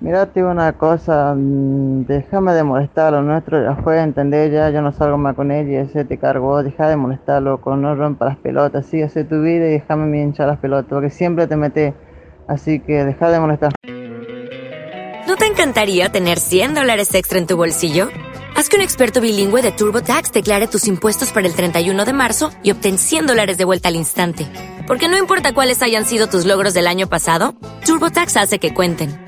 Mira, tío, una cosa, mm, déjame de molestar, lo nuestro ya fue, entender ya, yo no salgo más con ella, ese te cargó, deja de molestarlo, con no rompa las pelotas, sí, hace tu vida y déjame me hinchar las pelotas, porque siempre te metes, así que deja de molestar. ¿No te encantaría tener 100 dólares extra en tu bolsillo? Haz que un experto bilingüe de TurboTax declare tus impuestos para el 31 de marzo y obtén 100 dólares de vuelta al instante. Porque no importa cuáles hayan sido tus logros del año pasado, TurboTax hace que cuenten.